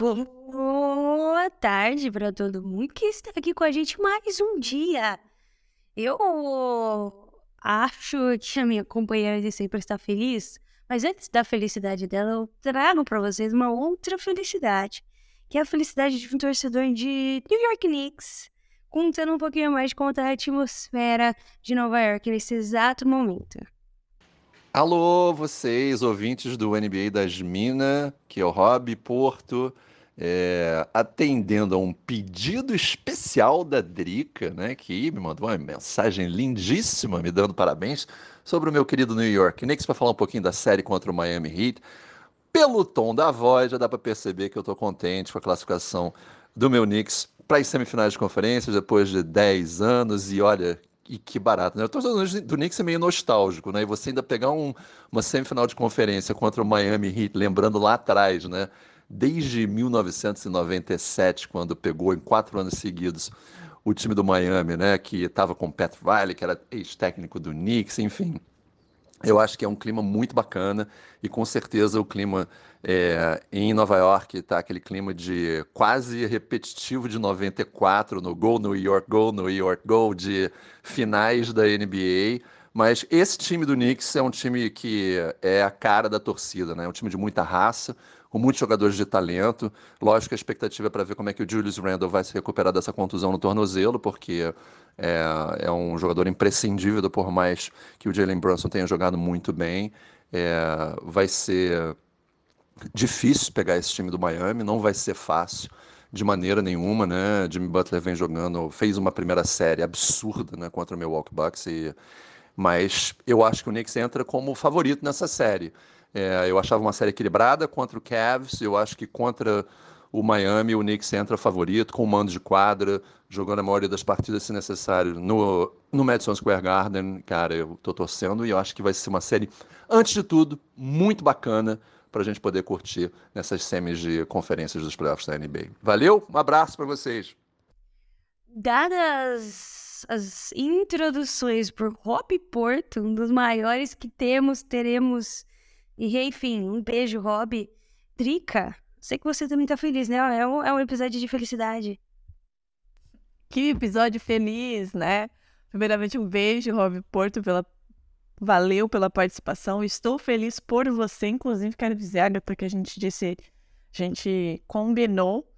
Boa tarde para todo mundo que está aqui com a gente mais um dia. Eu acho que a minha companheira de sempre está feliz, mas antes da felicidade dela, eu trago para vocês uma outra felicidade, que é a felicidade de um torcedor de New York Knicks, contando um pouquinho mais de como está a atmosfera de Nova York nesse exato momento. Alô, vocês, ouvintes do NBA das Minas, que é o Rob Porto, é, atendendo a um pedido especial da Drica, né, que me mandou uma mensagem lindíssima, me dando parabéns, sobre o meu querido New York Knicks, para falar um pouquinho da série contra o Miami Heat. Pelo tom da voz, já dá para perceber que eu estou contente com a classificação do meu Knicks para as semifinais de conferências depois de 10 anos, e olha, e que barato, né? O do Knicks é meio nostálgico, né? E você ainda pegar um, uma semifinal de conferência contra o Miami Heat, lembrando lá atrás, né? Desde 1997, quando pegou em quatro anos seguidos o time do Miami, né? Que estava com o Pat Riley, que era ex-técnico do Knicks, enfim. Eu acho que é um clima muito bacana e com certeza o clima é, em Nova York está aquele clima de quase repetitivo de 94 no Go New York, Go New York, Go de finais da NBA. Mas esse time do Knicks é um time que é a cara da torcida, né? É um time de muita raça, com muitos jogadores de talento. Lógico que a expectativa é para ver como é que o Julius Randle vai se recuperar dessa contusão no tornozelo, porque é, é um jogador imprescindível, por mais que o Jalen Brunson tenha jogado muito bem. É, vai ser difícil pegar esse time do Miami, não vai ser fácil de maneira nenhuma, né? Jimmy Butler vem jogando, fez uma primeira série absurda, né, contra o Milwaukee Bucks e mas eu acho que o Knicks entra como favorito nessa série. É, eu achava uma série equilibrada contra o Cavs, eu acho que contra o Miami o Knicks entra favorito, com o mando de quadra, jogando a maioria das partidas se necessário no, no Madison Square Garden. Cara, eu tô torcendo e eu acho que vai ser uma série, antes de tudo, muito bacana para a gente poder curtir nessas semis de conferências dos playoffs da NBA. Valeu, um abraço para vocês. Dadas as introduções por Rob Porto, um dos maiores que temos, teremos. E enfim, um beijo, Rob. Drica, sei que você também tá feliz, né? É um, é um episódio de felicidade. Que episódio feliz, né? Primeiramente, um beijo, Rob Porto, pela Valeu pela participação. Estou feliz por você. Inclusive, quero dizer, Agatha, que a gente disse, a gente combinou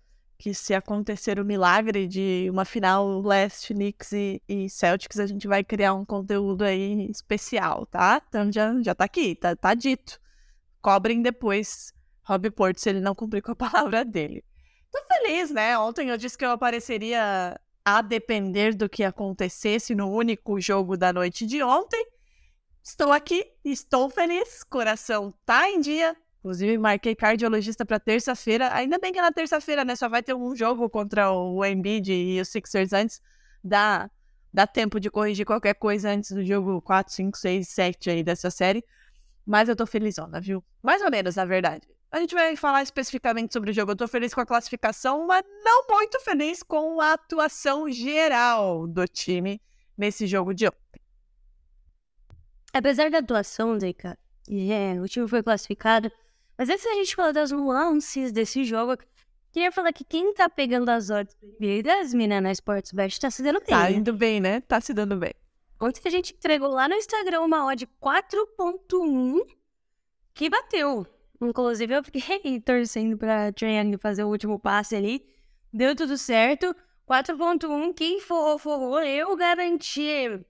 que se acontecer o milagre de uma final Last, Knicks e, e, Celtics, a gente vai criar um conteúdo aí especial, tá? Então já, já tá aqui, tá, tá dito. Cobrem depois Rob Porto se ele não cumprir com a palavra dele. Tô feliz, né? Ontem eu disse que eu apareceria a depender do que acontecesse no único jogo da noite de ontem. Estou aqui, estou feliz, coração tá em dia. Inclusive, marquei cardiologista para terça-feira. Ainda bem que é na terça-feira, né? Só vai ter um jogo contra o Embiid e os Sixers antes. Dá, dá tempo de corrigir qualquer coisa antes do jogo 4, 5, 6, 7 aí dessa série. Mas eu tô felizona, viu? Mais ou menos, na verdade. A gente vai falar especificamente sobre o jogo. Eu tô feliz com a classificação, mas não muito feliz com a atuação geral do time nesse jogo de ontem. Apesar da atuação, Zeca, é, o time foi classificado. Mas antes da gente falar das nuances desse jogo, queria falar que quem tá pegando as odds das minas na Sportsbet tá se dando bem. Tá né? indo bem, né? Tá se dando bem. Ontem a gente entregou lá no Instagram uma odd 4.1 que bateu. Inclusive eu fiquei torcendo pra Trae fazer o último passe ali. Deu tudo certo. 4.1, quem for, for eu garanti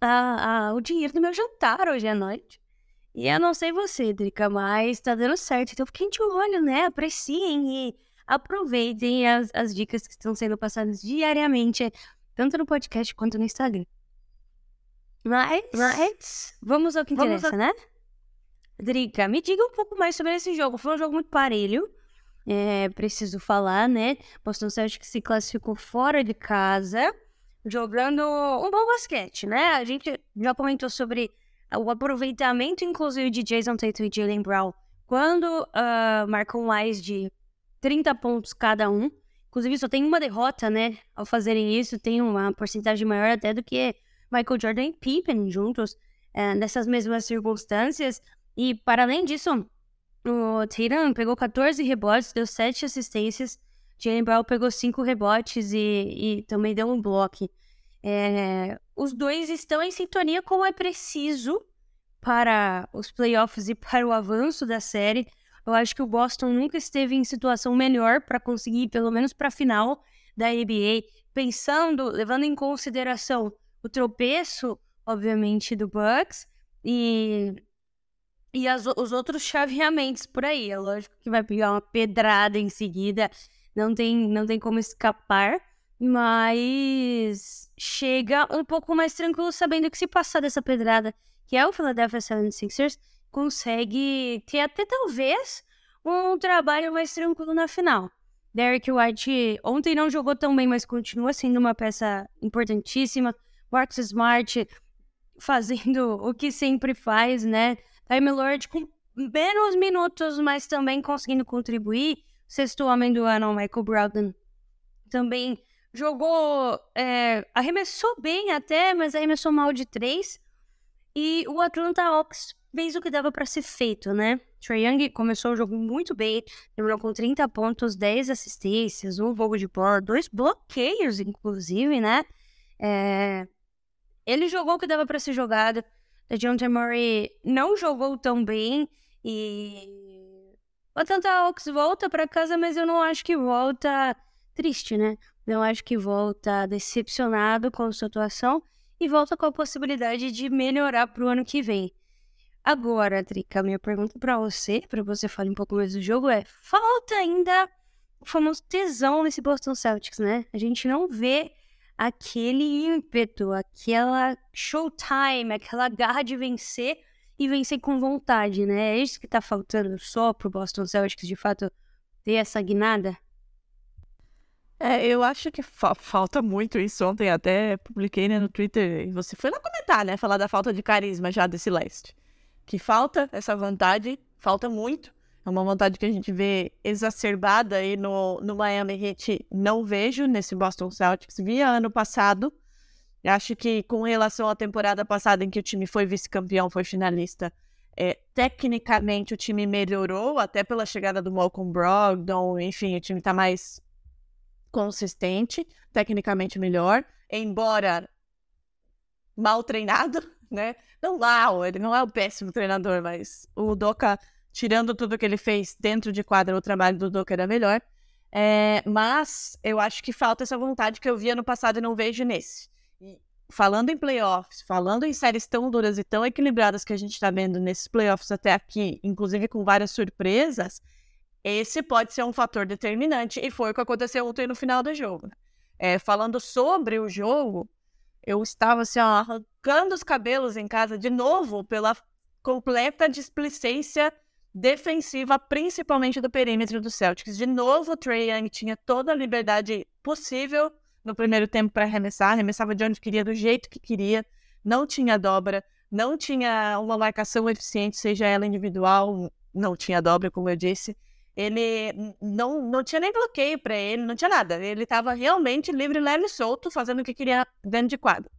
a, a, o dinheiro do meu jantar hoje à noite. E eu não sei você, Drica, mas tá dando certo. Então fiquem de olho, né? Apreciem e aproveitem as, as dicas que estão sendo passadas diariamente, tanto no podcast quanto no Instagram. Mas, mas vamos ao que interessa, né? Drica, me diga um pouco mais sobre esse jogo. Foi um jogo muito parelho. É, preciso falar, né? Boston Celtics se classificou fora de casa, jogando um bom basquete, né? A gente já comentou sobre o aproveitamento, inclusive, de Jason Tatum e Jalen Brown quando uh, marcam mais de 30 pontos cada um. Inclusive, só tem uma derrota, né? Ao fazerem isso, tem uma porcentagem maior até do que Michael Jordan e Pippen juntos uh, nessas mesmas circunstâncias. E, para além disso, o Tatum pegou 14 rebotes, deu 7 assistências. Jalen Brown pegou 5 rebotes e, e, também deu um bloco. É, os dois estão em sintonia como é preciso para os playoffs e para o avanço da série. Eu acho que o Boston nunca esteve em situação melhor para conseguir, pelo menos para a final da NBA, pensando, levando em consideração o tropeço, obviamente, do Bucks e, e as, os outros chaveamentos por aí. É lógico que vai pegar uma pedrada em seguida, não tem, não tem como escapar, mas chega um pouco mais tranquilo sabendo que se passar dessa pedrada que é o Philadelphia 76ers, consegue ter até talvez um trabalho mais tranquilo na final. Derek White ontem não jogou tão bem, mas continua sendo uma peça importantíssima. Marcus Smart fazendo o que sempre faz, né? Time Lord com menos minutos, mas também conseguindo contribuir. Sexto homem do ano, Michael Brogdon, também jogou, é, arremessou bem até, mas arremessou mal de três. E o Atlanta Hawks fez o que dava para ser feito, né? Trae Young começou o jogo muito bem, terminou com 30 pontos, 10 assistências, um roubo de bola, dois bloqueios, inclusive, né? É... Ele jogou o que dava para ser jogado. A John. Murray não jogou tão bem e o Atlanta Hawks volta para casa, mas eu não acho que volta triste, né? Não acho que volta decepcionado com a sua atuação e volta com a possibilidade de melhorar para o ano que vem. Agora, Trica, minha pergunta para você, para você falar um pouco mais do jogo é: falta ainda o famoso tesão nesse Boston Celtics, né? A gente não vê aquele ímpeto, aquela showtime, aquela garra de vencer e vencer com vontade, né? É isso que tá faltando só pro Boston Celtics de fato ter essa guinada? É, eu acho que fa falta muito isso. Ontem até publiquei né, no Twitter você foi lá comentar, né? Falar da falta de carisma já desse leste. Que falta essa vontade, falta muito. É uma vontade que a gente vê exacerbada aí no, no Miami Heat. Não vejo nesse Boston Celtics. Via ano passado. Acho que com relação à temporada passada em que o time foi vice-campeão, foi finalista, é, tecnicamente o time melhorou, até pela chegada do Malcolm Brogdon, enfim, o time tá mais consistente, tecnicamente melhor, embora mal treinado, né? Não lá, ele não é o péssimo treinador, mas o Doca, tirando tudo que ele fez dentro de quadra, o trabalho do Doca era melhor. É, mas eu acho que falta essa vontade que eu via no passado e não vejo nesse. E falando em playoffs, falando em séries tão duras e tão equilibradas que a gente está vendo nesses playoffs até aqui, inclusive com várias surpresas, esse pode ser um fator determinante, e foi o que aconteceu ontem no final do jogo. É, falando sobre o jogo, eu estava assim, ó, arrancando os cabelos em casa de novo pela completa displicência defensiva, principalmente do perímetro do Celtics. De novo, o Trae Young tinha toda a liberdade possível no primeiro tempo para arremessar, arremessava de onde queria, do jeito que queria, não tinha dobra, não tinha uma marcação eficiente, seja ela individual, não tinha dobra, como eu disse ele não, não tinha nem bloqueio para ele, não tinha nada. Ele estava realmente livre, leve e solto, fazendo o que queria dentro de quadro.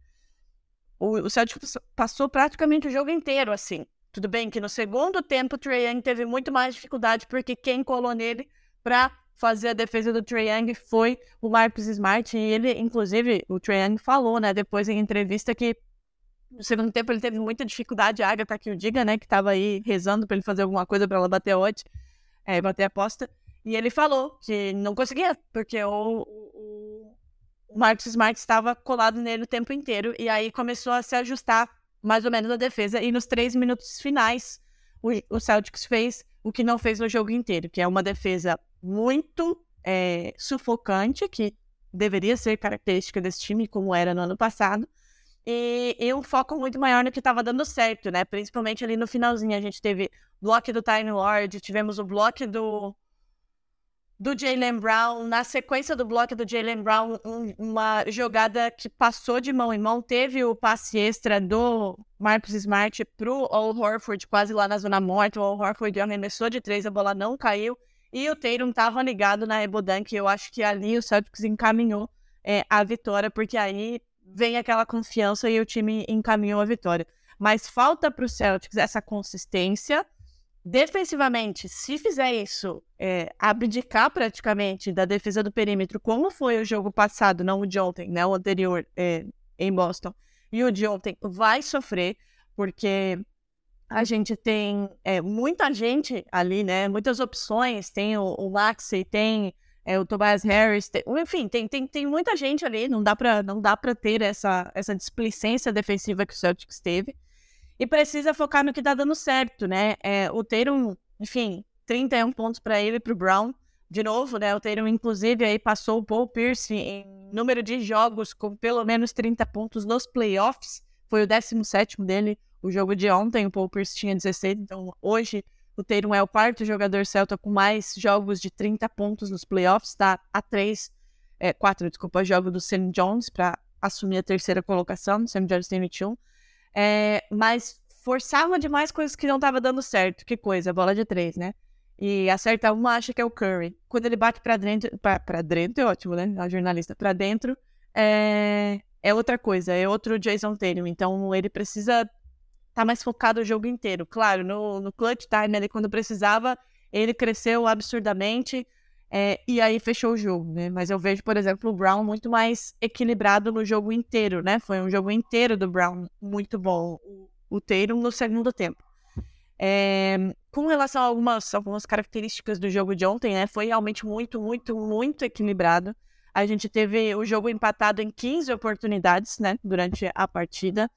O, o Celtic passou praticamente o jogo inteiro assim. Tudo bem que no segundo tempo o Trae Young teve muito mais dificuldade, porque quem colou nele para fazer a defesa do Trae Young foi o Marcus Smart. E ele, inclusive, o Trae Young falou, né, depois em entrevista que no segundo tempo ele teve muita dificuldade. A Agatha que o diga, né, que estava aí rezando para ele fazer alguma coisa para ela bater odd é, bater aposta. E ele falou que não conseguia, porque o, o, o Marcus Smart estava colado nele o tempo inteiro. E aí começou a se ajustar mais ou menos a defesa. E nos três minutos finais, o, o Celtics fez o que não fez no jogo inteiro, que é uma defesa muito é, sufocante, que deveria ser característica desse time, como era no ano passado. E, e um foco muito maior no que estava dando certo, né? Principalmente ali no finalzinho. A gente teve bloco do Time Lord, tivemos o bloco do, do Jalen Brown. Na sequência do bloco do Jalen Brown, um, uma jogada que passou de mão em mão. Teve o passe extra do Marcus Smart pro Al Horford, quase lá na zona morta. O Al Horford arremessou de três, a bola não caiu. E o Tatum estava ligado na Ebodan, que eu acho que ali o Celtics encaminhou é, a vitória, porque aí vem aquela confiança e o time encaminhou a vitória. Mas falta para o Celtics essa consistência. Defensivamente, se fizer isso, é, abdicar praticamente da defesa do perímetro, como foi o jogo passado, não o de ontem, né, o anterior é, em Boston, e o de ontem, vai sofrer, porque a gente tem é, muita gente ali, né, muitas opções, tem o, o Maxey, tem é, o Tobias Harris, tem, enfim, tem, tem, tem muita gente ali, não dá para não dá para ter essa, essa displicência defensiva que o Celtics teve. E precisa focar no que tá dando certo, né? É, o Tatum, enfim, 31 pontos para ele e pro Brown. De novo, né? O Tatum, inclusive, aí passou o Paul Pierce em número de jogos com pelo menos 30 pontos nos playoffs. Foi o 17 dele, o jogo de ontem. O Paul Pierce tinha 16, então hoje o Tatum é o quarto jogador celta com mais jogos de 30 pontos nos playoffs, tá a 3, é, 4, desculpa, jogo do Sam Jones para assumir a terceira colocação, Sam Jones tem 21. É, mas forçava demais coisas que não estavam dando certo. Que coisa, bola de três, né? E acerta uma, acha que é o Curry. Quando ele bate para dentro, para dentro é ótimo, né? A jornalista, para dentro, é, é outra coisa, é outro Jason Tatum. Então ele precisa tá mais focado o jogo inteiro. Claro, no, no clutch time, ali, quando precisava, ele cresceu absurdamente é, e aí fechou o jogo, né? Mas eu vejo, por exemplo, o Brown muito mais equilibrado no jogo inteiro, né? Foi um jogo inteiro do Brown muito bom, o, Tatum no segundo tempo. É, com relação a algumas, algumas características do jogo de ontem, né? Foi realmente muito, muito, muito equilibrado. A gente teve o jogo empatado em 15 oportunidades, né? Durante a partida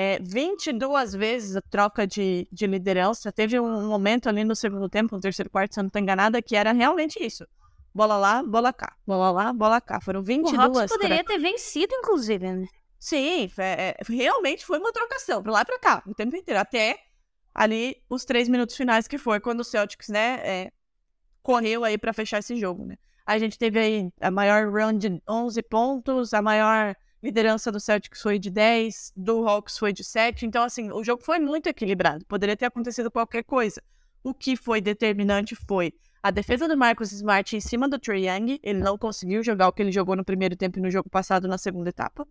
é, 22 vezes a troca de, de liderança. Teve um momento ali no segundo tempo, no terceiro quarto, se eu não estou enganada, que era realmente isso. Bola lá, bola cá. Bola lá, bola cá. Foram 22. O Hawks poderia ter vencido, inclusive, né? Sim, é, realmente foi uma trocação, pra lá e pra cá, o tempo inteiro. Até ali os três minutos finais, que foi quando o Celtics, né, é, correu aí para fechar esse jogo, né. A gente teve aí a maior run de 11 pontos, a maior liderança do Celtics foi de 10, do Hawks foi de 7. Então, assim, o jogo foi muito equilibrado. Poderia ter acontecido qualquer coisa. O que foi determinante foi a defesa do Marcus Smart em cima do Trae Young. Ele não conseguiu jogar o que ele jogou no primeiro tempo e no jogo passado na segunda etapa.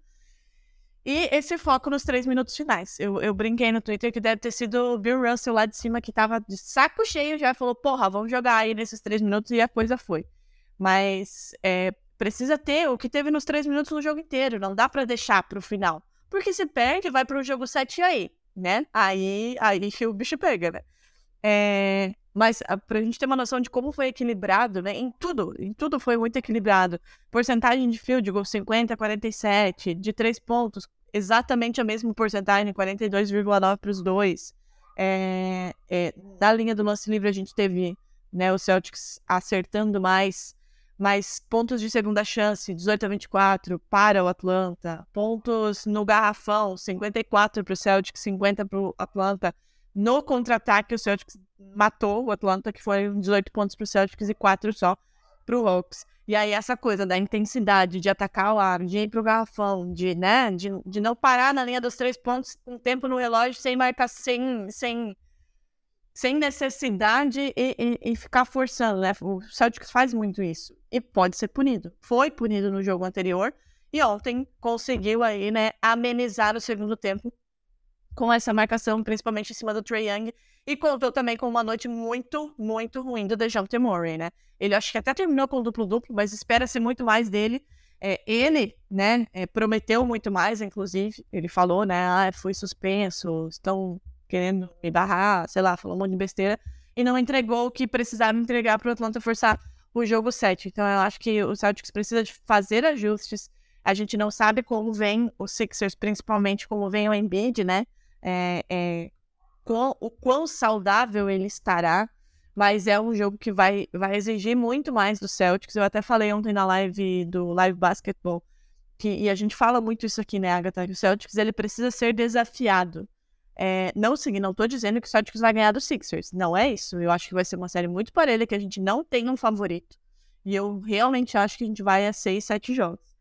E esse foco nos três minutos finais. Eu, eu brinquei no Twitter que deve ter sido o Bill Russell lá de cima que tava de saco cheio já falou: porra, vamos jogar aí nesses três minutos e a coisa foi. Mas é, Precisa ter o que teve nos três minutos no jogo inteiro. Não dá para deixar pro final. Porque se perde, vai pro jogo 7 aí, né? Aí, aí o bicho pega, né? É, mas a, pra gente ter uma noção de como foi equilibrado, né? Em tudo, em tudo foi muito equilibrado. Porcentagem de field goal 50, 47, de três pontos, exatamente a mesma porcentagem, 42,9 para os dois. É, é, da linha do lance livre a gente teve né, o Celtics acertando mais mas pontos de segunda chance, 18 a 24 para o Atlanta. Pontos no garrafão, 54 para o Celtics, 50 para o Atlanta. No contra-ataque, o Celtics matou o Atlanta, que foi 18 pontos para o Celtics e 4 só para o Hawks. E aí essa coisa da intensidade de atacar o ar, de ir para o garrafão, de, né, de, de não parar na linha dos três pontos com tempo no relógio, sem marcar, sem, sem sem necessidade e, e, e, ficar forçando, né? O Celtics faz muito isso e pode ser punido. Foi punido no jogo anterior e ontem conseguiu aí, né, amenizar o segundo tempo com essa marcação, principalmente em cima do Trey Young e contou também com uma noite muito, muito ruim do DeJounte Murray, né? Ele acho que até terminou com duplo-duplo, mas espera-se muito mais dele. É, ele, né, é, prometeu muito mais, inclusive. Ele falou, né, ah, fui suspenso, estão querendo me barrar, sei lá, falou um monte de besteira, e não entregou o que precisava entregar para o Atlanta forçar o jogo 7. Então eu acho que o Celtics precisa de fazer ajustes. A gente não sabe como vem os Sixers, principalmente como vem o Embiid, né? É, é, com, o quão saudável ele estará, mas é um jogo que vai, vai exigir muito mais do Celtics. Eu até falei ontem na live do Live Basketball que, e a gente fala muito isso aqui, né, Agatha? Que o Celtics ele precisa ser desafiado. É, não, sim, não tô dizendo que o Celtics vai ganhar do Sixers. Não é isso. Eu acho que vai ser uma série muito parelha, que a gente não tem um favorito. E eu realmente acho que a gente vai a seis, sete jogos.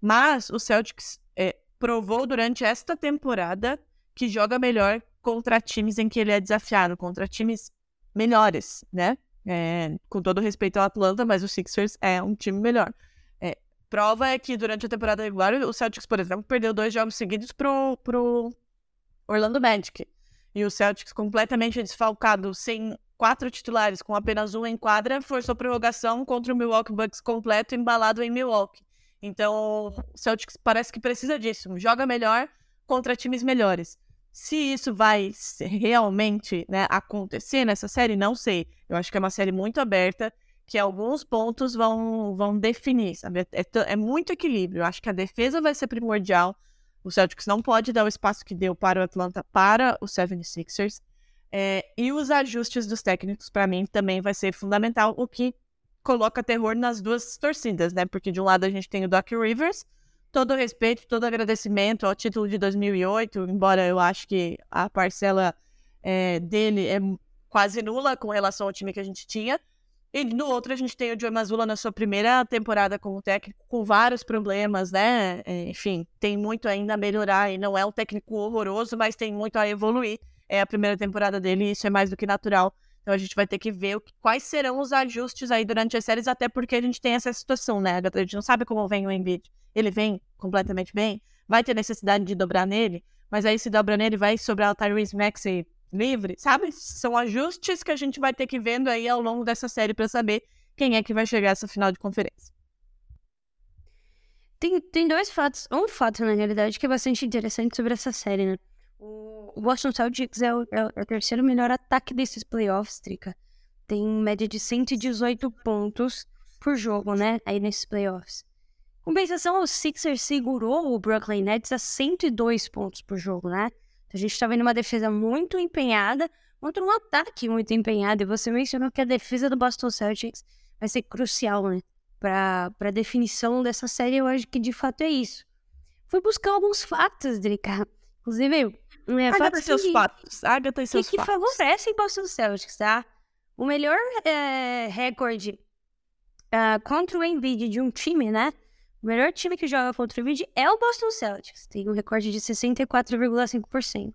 Mas o Celtics é, provou durante esta temporada que joga melhor contra times em que ele é desafiado, contra times melhores, né? É, com todo respeito ao Atlanta, mas o Sixers é um time melhor. É, prova é que durante a temporada regular, o Celtics, por exemplo, perdeu dois jogos seguidos pro, pro Orlando Magic. E o Celtics completamente desfalcado, sem quatro titulares, com apenas um em quadra, forçou prorrogação contra o Milwaukee Bucks completo, embalado em Milwaukee. Então, o Celtics parece que precisa disso. Joga melhor contra times melhores. Se isso vai realmente né, acontecer nessa série, não sei. Eu acho que é uma série muito aberta, que alguns pontos vão, vão definir, sabe? É, é, muito equilíbrio. Eu acho que a defesa vai ser primordial. O Celtics não pode dar o espaço que deu para o Atlanta para o 76ers. É, e os ajustes dos técnicos, para mim, também vai ser fundamental, o que coloca terror nas duas torcidas, né? Porque de um lado a gente tem o Doc Rivers, todo respeito, todo agradecimento ao título de 2008, embora eu acho que a parcela é, dele é quase nula com relação ao time que a gente tinha. E no outro a gente tem o Joe Mazzulla na sua primeira temporada como técnico, com vários problemas, né? É, enfim, tem muito ainda a melhorar e não é um técnico horroroso, mas tem muito a evoluir. É a primeira temporada dele e isso é mais do que natural. Então a gente vai ter que ver que, quais serão os ajustes aí durante as séries, até porque a gente tem essa situação, né? A gente não sabe como vem o Embiid ele vem completamente bem, vai ter necessidade de dobrar nele, mas aí se dobra nele vai sobrar o Tyrese Maxey livre, sabe? São ajustes que a gente vai ter que vendo aí ao longo dessa série para saber quem é que vai chegar a essa final de conferência. Tem, tem dois fatos, um fato na realidade que é bastante interessante sobre essa série, né? O Boston Celtics é o, é o terceiro melhor ataque desses playoffs, Trica. Tem média de 118 pontos por jogo, né? Aí nesses playoffs. Compensação, o Sixers segurou o Brooklyn Nets a 102 pontos por jogo, né? Então, a gente está vendo uma defesa muito empenhada contra um ataque muito empenhado. E você mencionou que a defesa do Boston Celtics vai ser crucial, né? Para a definição dessa série, eu acho que de fato é isso. Fui buscar alguns fatos, Drica. Inclusive, é, Agatha fatos seus que, fatos. Agatha e seus que, fatos. Que favorecem Boston Celtics, tá? O melhor é, recorde uh, contra o Embiid de um time, né? O melhor time que joga contra o Embiid é o Boston Celtics. Tem um recorde de 64,5%.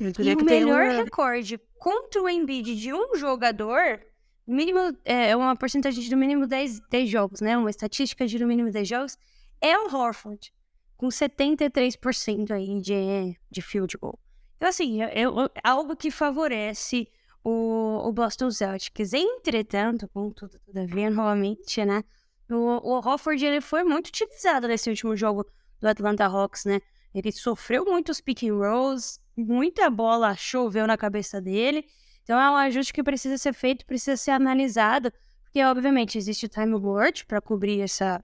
E o melhor recorde contra o Embiid de um jogador, mínimo, é, é uma porcentagem de no mínimo 10, 10 jogos, né? Uma estatística de no mínimo 10 jogos, é o Horford, com 73% aí de, de field goal. Então, assim, é, é algo que favorece o, o Boston Celtics. Entretanto, contudo, todavia, novamente, né? O, o Hofford ele foi muito utilizado nesse último jogo do Atlanta Hawks, né? Ele sofreu muitos pick and rolls, muita bola choveu na cabeça dele. Então é um ajuste que precisa ser feito, precisa ser analisado, porque obviamente existe o time Lord para cobrir essa,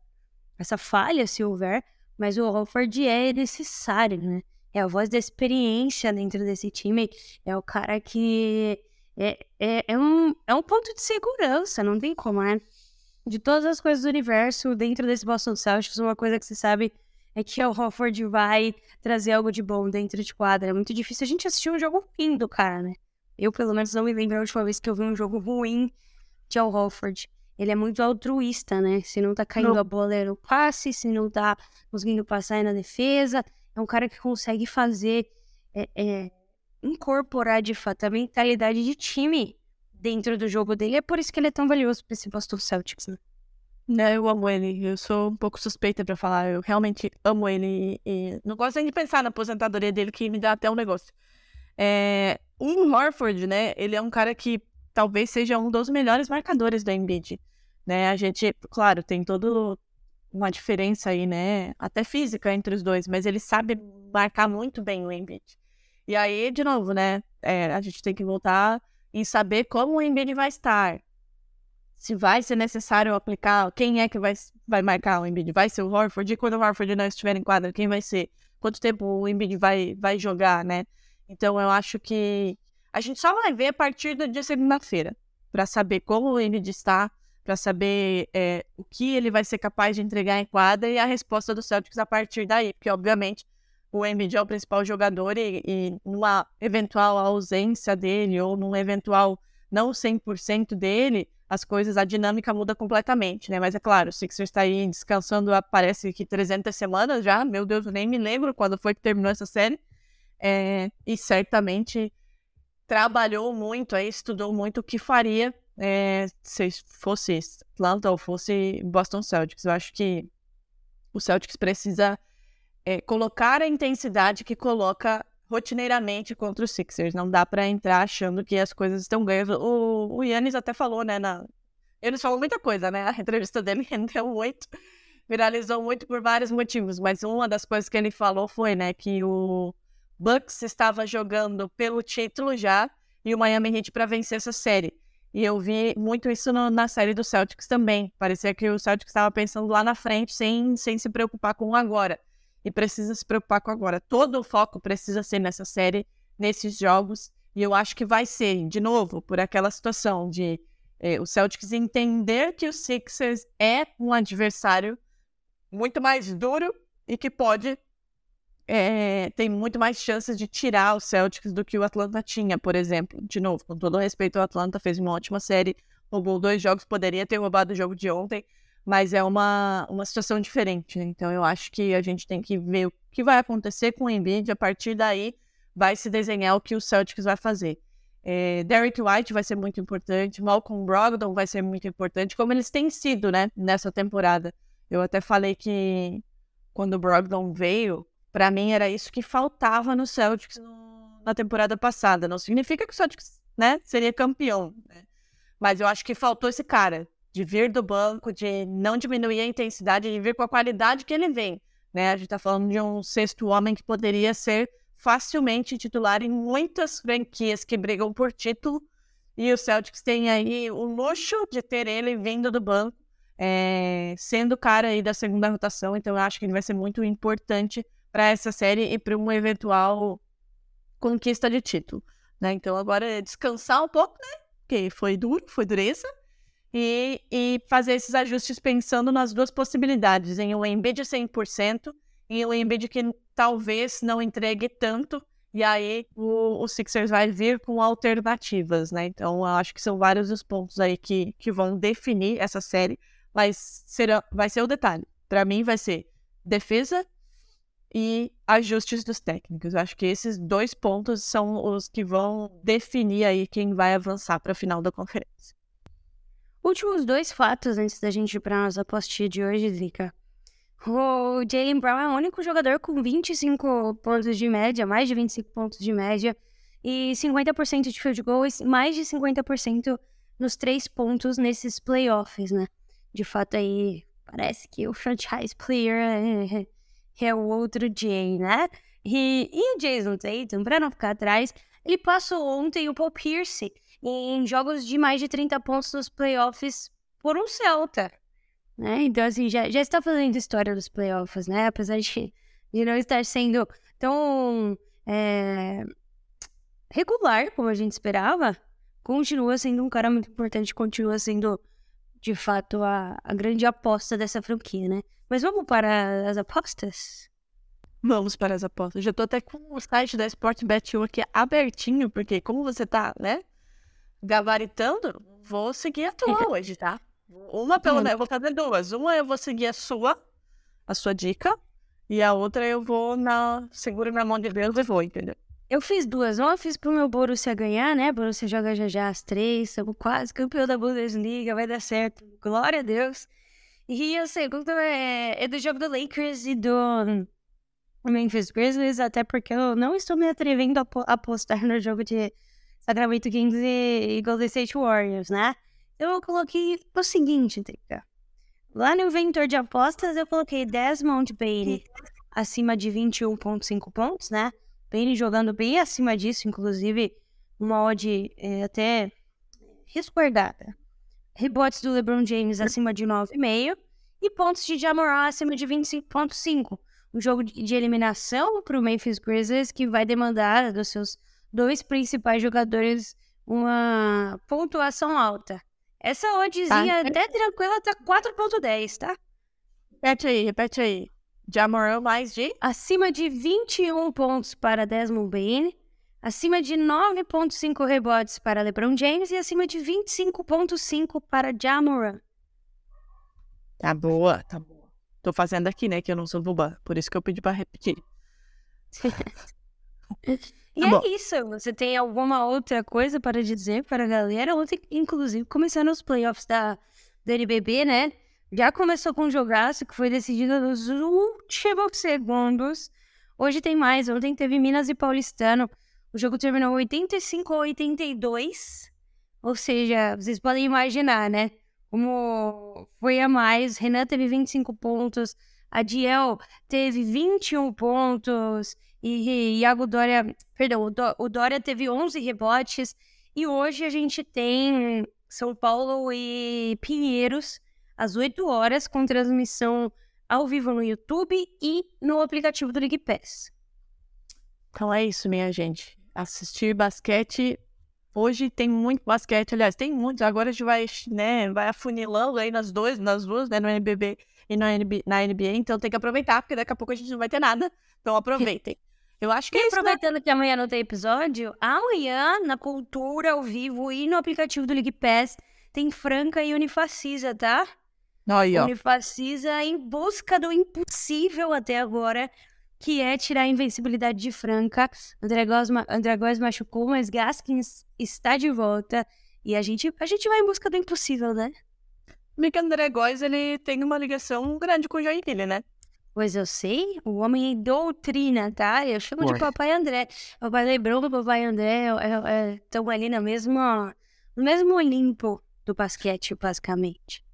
essa falha, se houver, mas o Hofford é necessário, né? É a voz da experiência dentro desse time, é o cara que é, é, é, um, é um ponto de segurança, não tem como, né? De todas as coisas do universo dentro desse Boston Celtics, uma coisa que você sabe é que o Hofford vai trazer algo de bom dentro de quadra. É muito difícil a gente assistir um jogo ruim do cara, né? Eu, pelo menos, não me lembro a última vez que eu vi um jogo ruim de Al Hofford. Ele é muito altruísta, né? Se não tá caindo não. a bola é no passe, se não tá conseguindo passar é na defesa. É um cara que consegue fazer, é, é, incorporar de fato a mentalidade de time dentro do jogo dele. É por isso que ele é tão valioso para esse Boston Celtics, né? Não, eu amo ele. Eu sou um pouco suspeita para falar. Eu realmente amo ele. E não gosto nem de pensar na aposentadoria dele, que me dá até um negócio. É... O Horford, né? Ele é um cara que talvez seja um dos melhores marcadores da Embiid. Né? A gente, claro, tem todo uma diferença aí, né? Até física entre os dois, mas ele sabe marcar muito bem o Embiid. E aí, de novo, né? É, a gente tem que voltar em saber como o Embiid vai estar. Se vai ser necessário aplicar, quem é que vai, vai marcar o Embiid? Vai ser o Horford? E quando o Horford não estiver em quadra, quem vai ser? Quanto tempo o Embiid vai, vai jogar, né? Então eu acho que a gente só vai ver a partir do dia segunda-feira para saber como o Embiid está, para saber é, o que ele vai ser capaz de entregar em quadra e a resposta do Celtics a partir daí, porque obviamente o Embiid é o principal jogador e, e numa eventual ausência dele ou num eventual não 100% dele, as coisas, a dinâmica muda completamente, né? Mas é claro, o Sixers está aí descansando, parece que 300 semanas já, meu Deus, eu nem me lembro quando foi que terminou essa série, é, e certamente trabalhou muito, aí estudou muito o que faria é, se fosse Atlanta ou fosse Boston Celtics. Eu acho que o Celtics precisa é, colocar a intensidade que coloca rotineiramente contra os Sixers. Não dá para entrar achando que as coisas estão ganhas. O, o Yannis até falou, né? Na... Eles falam muita coisa, né? A entrevista dele rendeu muito, viralizou muito por vários motivos. Mas uma das coisas que ele falou foi, né, que o Bucks estava jogando pelo título já e o Miami Heat para vencer essa série. E eu vi muito isso no, na série do Celtics também. Parecia que o Celtics estava pensando lá na frente, sem, sem se preocupar com o agora. E precisa se preocupar com agora. Todo o foco precisa ser nessa série, nesses jogos. E eu acho que vai ser, de novo, por aquela situação de eh, o Celtics entender que o Sixers é um adversário muito mais duro e que pode é, tem muito mais chances de tirar o Celtics do que o Atlanta tinha, por exemplo. De novo, com todo respeito, o Atlanta fez uma ótima série, roubou dois jogos, poderia ter roubado o jogo de ontem, mas é uma, uma situação diferente. Né? Então eu acho que a gente tem que ver o que vai acontecer com o Embiid, a partir daí vai se desenhar o que o Celtics vai fazer. É, Derek White vai ser muito importante, Malcolm Brogdon vai ser muito importante, como eles têm sido, né, nessa temporada. Eu até falei que quando o Brogdon veio, para mim era isso que faltava no Celtics no, na temporada passada. Não significa que o Celtics, né, seria campeão, né? Mas eu acho que faltou esse cara de vir do banco, de não diminuir a intensidade, de vir com a qualidade que ele vem, né? A gente tá falando de um sexto homem que poderia ser facilmente titular em muitas franquias que brigam por título. E o Celtics tem aí o luxo de ter ele vindo do banco, é, sendo o cara aí da segunda rotação. Então eu acho que ele vai ser muito importante para essa série e para uma eventual conquista de título. Né? Então agora é descansar um pouco, né? Porque foi duro, foi dureza. E, e fazer esses ajustes pensando nas duas possibilidades, em um Embiid 100% e um Embiid que talvez não entregue tanto, e aí o, o Sixers vai vir com alternativas, né? Então acho que são vários os pontos aí que, que vão definir essa série, mas será, vai ser o detalhe. Para mim vai ser defesa e ajustes dos técnicos. Eu acho que esses dois pontos são os que vão definir aí quem vai avançar para a final da conferência. Últimos dois fatos antes da gente ir para nossa apostinha de hoje, Zica. O Jalen Brown é o único jogador com 25 pontos de média, mais de 25 pontos de média, e 50% de field goals, mais de 50% nos três pontos nesses playoffs, né? De fato, aí parece que o franchise player é é o outro Jay, né? E, e o Jason Tatum, pra não ficar atrás, ele passou ontem o Paul Pierce em jogos de mais de 30 pontos nos playoffs por um Celta. Né? Então, assim, já, já está fazendo história dos playoffs, né? Apesar de, de não estar sendo tão é, regular como a gente esperava, continua sendo um cara muito importante, continua sendo, de fato, a, a grande aposta dessa franquia, né? Mas vamos para as apostas? Vamos para as apostas. Já tô até com o site da Sportbet aqui abertinho, porque como você tá, né, gabaritando, vou seguir a tua hoje, tá? Uma pelo menos, vou fazer duas. Uma eu vou seguir a sua, a sua dica, e a outra eu vou na seguro na mão de Deus e vou, entendeu? Eu fiz duas. Uma eu fiz pro meu Borussia ganhar, né? Borussia joga já já as três. Estamos quase campeão da Bundesliga. Vai dar certo. Glória a Deus. E a segunda é, é do jogo do Lakers e do Memphis Grizzlies, até porque eu não estou me atrevendo a apostar no jogo de Sacramento Kings e Golden State Warriors, né? Eu coloquei o seguinte, Trica. Lá no inventor de apostas, eu coloquei Desmond Bailey acima de 21,5 pontos, né? Bailey jogando bem acima disso, inclusive uma odd é, até resguardada. Rebotes do LeBron James acima de 9,5 e pontos de Jamoran acima de 25,5. Um jogo de eliminação para o Memphis Grizzlies que vai demandar dos seus dois principais jogadores uma pontuação alta. Essa oddzinha Tá. até tranquila tá 4.10, tá? Repete aí, repete aí. Jamoran mais de? Acima de 21 pontos para Desmond Bain, acima de 9.5 rebotes para LeBron James e acima de 25.5 para Jamoran. Tá boa, tá boa. Tô fazendo aqui, né, que eu não sou boba. Por isso que eu pedi pra repetir. E Tá é bom. isso. Você tem alguma outra coisa para dizer para a galera? Ontem, inclusive, começaram os playoffs da, da NBB, né? Já começou com um jogaço que foi decidido nos últimos segundos. Hoje tem mais. Ontem teve Minas e Paulistano. O jogo terminou 85 a 82. Ou seja, vocês podem imaginar, né? Como foi a mais. Renan teve 25 pontos. A Diel teve 21 pontos. E Iago Dória, perdão, o, Dó- o Dória teve 11 rebotes. E hoje a gente tem São Paulo e Pinheiros às 8 horas com transmissão ao vivo no YouTube e no aplicativo do League Pass. Então é isso, minha gente. Assistir basquete. Hoje tem muito basquete, aliás, tem muitos. Agora a gente vai, né, vai afunilando aí nas duas, nas duas, né, no NBB e na NBA, então tem que aproveitar, porque daqui a pouco a gente não vai ter nada. Então aproveitem. Eu acho que E é isso, né? aproveitando que amanhã não tem episódio, amanhã na Cultura ao vivo e no aplicativo do League Pass tem Franca e Unifacisa, tá? Aí, ó. Unifacisa em busca do impossível até agora, que é tirar a invencibilidade de Franca. André Góes, ma- André Góes machucou, mas Gaskins está de volta. E a gente, a gente vai em busca do impossível, né? Mick André Góes, ele tem uma ligação grande com o Joinville, né? Pois eu sei, o homem é doutrina, tá? Eu chamo de Ué. Papai André. Papai Lebron e Papai André estão ali na mesma, no mesmo Olimpo do basquete, basicamente.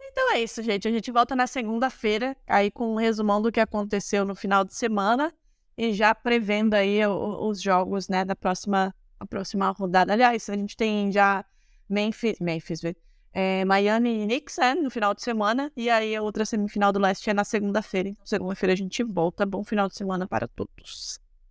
Então é isso, gente. A gente volta na segunda-feira, aí com um resumão do que aconteceu no final de semana e já prevendo aí os jogos, né, da próxima, a próxima rodada. Aliás, a gente tem já Memphis, Memphis, vê, é, Miami e Knicks, né, no final de semana, e aí a outra semifinal do leste é na segunda-feira. Então, segunda-feira a gente volta. Bom final de semana para todos.